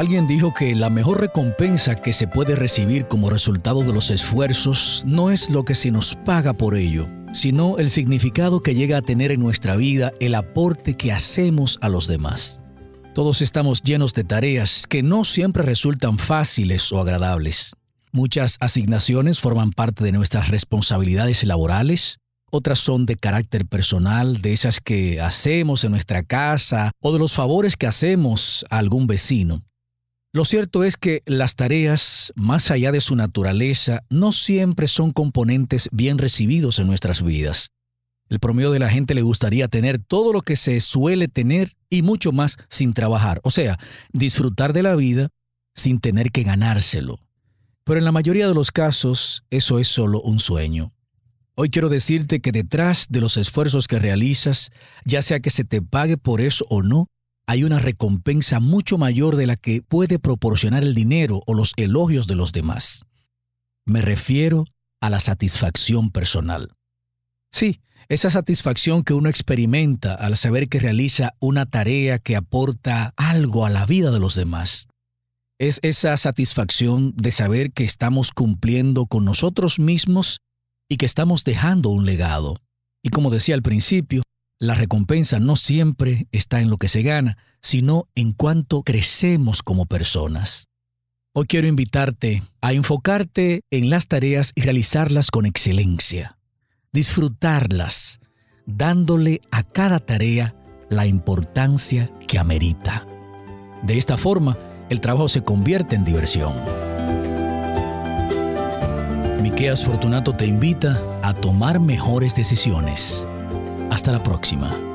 Alguien dijo que la mejor recompensa que se puede recibir como resultado de los esfuerzos no es lo que se nos paga por ello, sino el significado que llega a tener en nuestra vida el aporte que hacemos a los demás. Todos estamos llenos de tareas que no siempre resultan fáciles o agradables. Muchas asignaciones forman parte de nuestras responsabilidades laborales, otras son de carácter personal, de esas que hacemos en nuestra casa o de los favores que hacemos a algún vecino. Lo cierto es que las tareas, más allá de su naturaleza, no siempre son componentes bien recibidos en nuestras vidas. El promedio de la gente le gustaría tener todo lo que se suele tener y mucho más sin trabajar, o sea, disfrutar de la vida sin tener que ganárselo. Pero en la mayoría de los casos eso es solo un sueño. Hoy quiero decirte que detrás de los esfuerzos que realizas, ya sea que se te pague por eso o no, hay una recompensa mucho mayor de la que puede proporcionar el dinero o los elogios de los demás. Me refiero a la satisfacción personal. Sí, esa satisfacción que uno experimenta al saber que realiza una tarea que aporta algo a la vida de los demás. Es esa satisfacción de saber que estamos cumpliendo con nosotros mismos y que estamos dejando un legado. Y como decía al principio, la recompensa no siempre está en lo que se gana, sino en cuánto crecemos como personas. Hoy quiero invitarte a enfocarte en las tareas y realizarlas con excelencia, disfrutarlas, dándole a cada tarea la importancia que amerita. De esta forma, el trabajo se convierte en diversión. Miqueas Fortunato te invita a tomar mejores decisiones hasta la próxima.